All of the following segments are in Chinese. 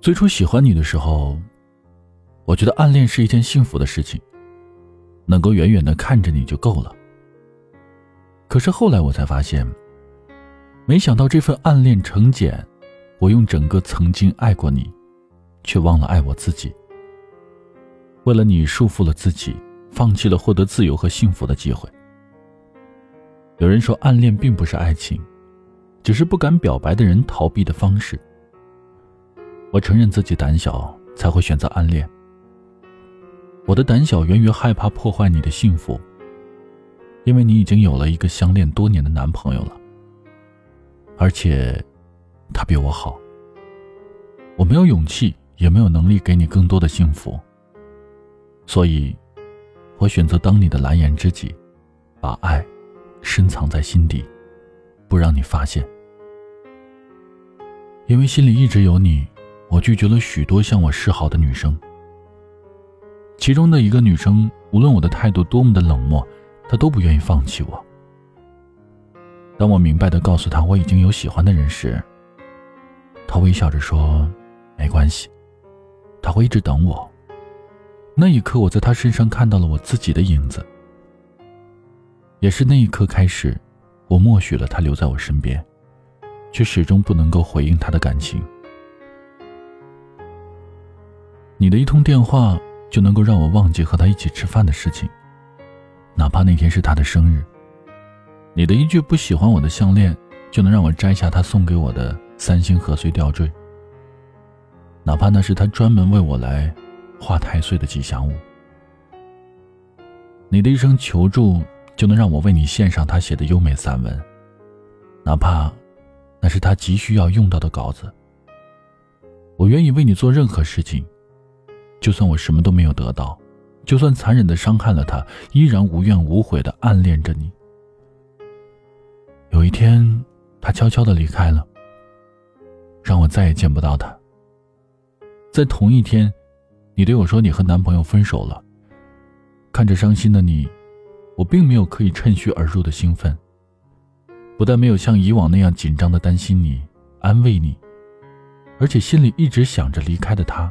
最初喜欢你的时候，我觉得暗恋是一件幸福的事情，能够远远的看着你就够了。可是后来我才发现，没想到这份暗恋成茧，我用整个曾经爱过你，却忘了爱我自己。为了你束缚了自己，放弃了获得自由和幸福的机会。有人说，暗恋并不是爱情，只是不敢表白的人逃避的方式。我承认自己胆小，才会选择暗恋。我的胆小源于害怕破坏你的幸福，因为你已经有了一个相恋多年的男朋友了，而且他比我好。我没有勇气，也没有能力给你更多的幸福。所以，我选择当你的蓝颜知己，把爱深藏在心底，不让你发现。因为心里一直有你，我拒绝了许多向我示好的女生。其中的一个女生，无论我的态度多么的冷漠，她都不愿意放弃我。当我明白的告诉她我已经有喜欢的人时，她微笑着说：“没关系，他会一直等我。”那一刻，我在他身上看到了我自己的影子。也是那一刻开始，我默许了他留在我身边，却始终不能够回应他的感情。你的一通电话就能够让我忘记和他一起吃饭的事情，哪怕那天是他的生日。你的一句不喜欢我的项链，就能让我摘下他送给我的三星翡翠吊坠，哪怕那是他专门为我来。画太岁的吉祥物，你的一声求助就能让我为你献上他写的优美散文，哪怕那是他急需要用到的稿子。我愿意为你做任何事情，就算我什么都没有得到，就算残忍的伤害了他，依然无怨无悔的暗恋着你。有一天，他悄悄的离开了，让我再也见不到他。在同一天。你对我说你和男朋友分手了。看着伤心的你，我并没有可以趁虚而入的兴奋。不但没有像以往那样紧张的担心你、安慰你，而且心里一直想着离开的他，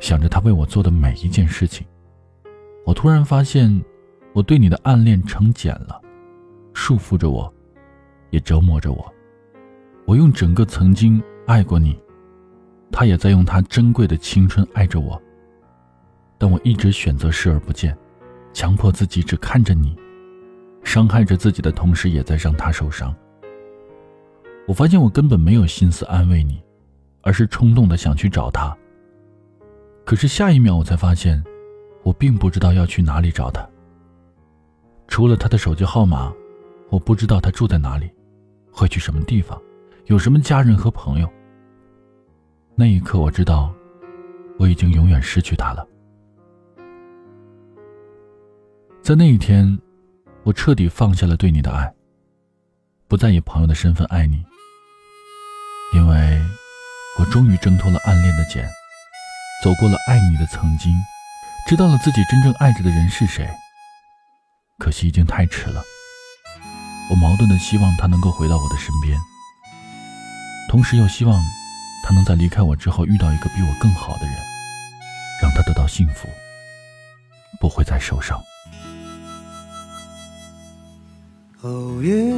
想着他为我做的每一件事情。我突然发现，我对你的暗恋成茧了，束缚着我，也折磨着我。我用整个曾经爱过你。他也在用他珍贵的青春爱着我，但我一直选择视而不见，强迫自己只看着你，伤害着自己的同时，也在让他受伤。我发现我根本没有心思安慰你，而是冲动的想去找他。可是下一秒，我才发现，我并不知道要去哪里找他。除了他的手机号码，我不知道他住在哪里，会去什么地方，有什么家人和朋友。那一刻，我知道，我已经永远失去他了。在那一天，我彻底放下了对你的爱，不再以朋友的身份爱你，因为我终于挣脱了暗恋的茧，走过了爱你的曾经，知道了自己真正爱着的人是谁。可惜已经太迟了。我矛盾的希望他能够回到我的身边，同时又希望。他能在离开我之后遇到一个比我更好的人，让他得到幸福，不会再受伤。哦，月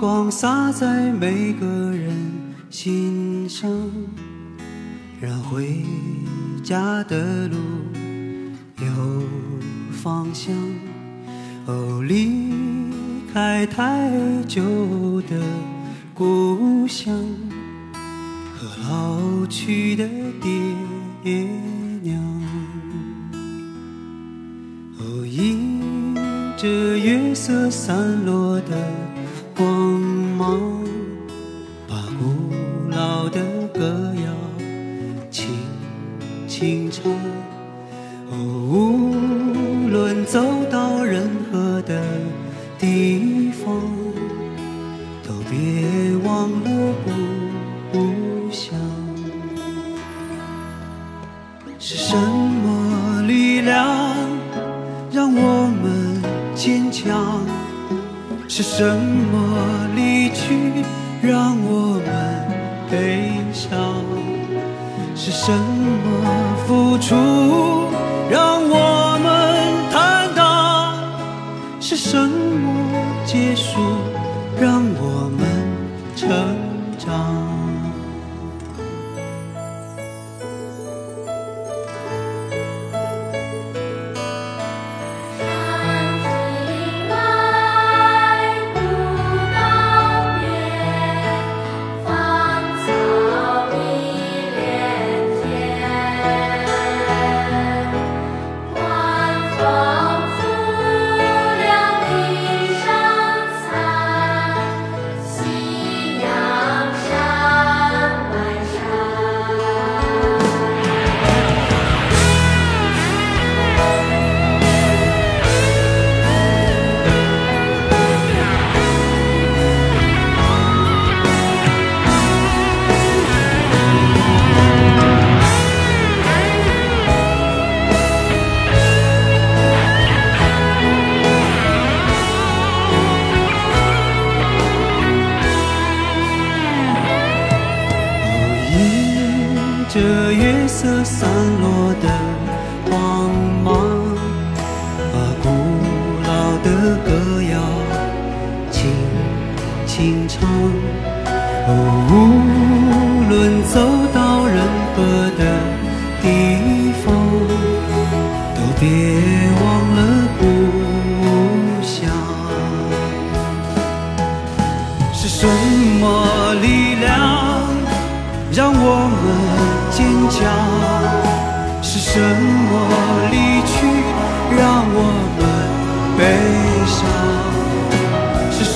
光洒在每个人心上，让回家的路有方向。哦，离开太久的故乡。和老去的爹娘，哦，迎着月色散落的光芒，情长。哦，无论走到任何的地方，都别忘了故乡。是什么力量让我们坚强？是什么离去让我们悲伤？是什付出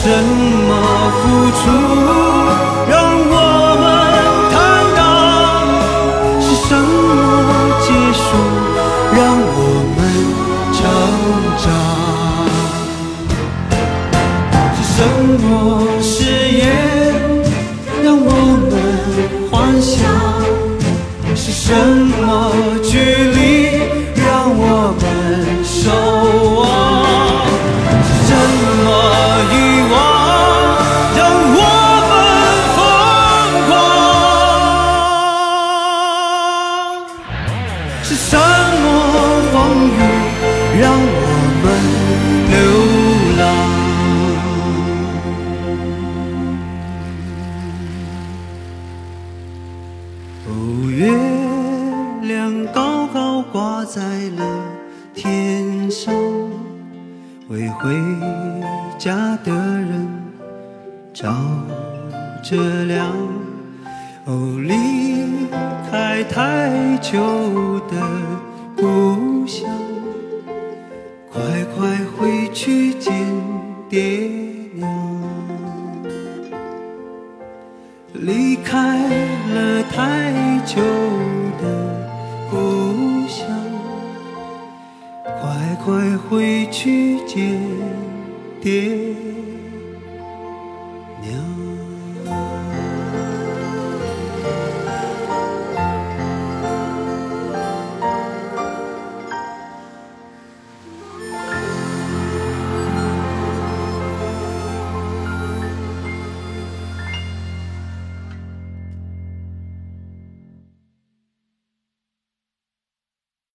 什么付出让我们坦荡？是什么结束让我们成长？是什么誓言让我们幻想？是什么距离哦，月。亮高高挂在了天上，为回家的人照着亮。哦，离开太久的回去见爹。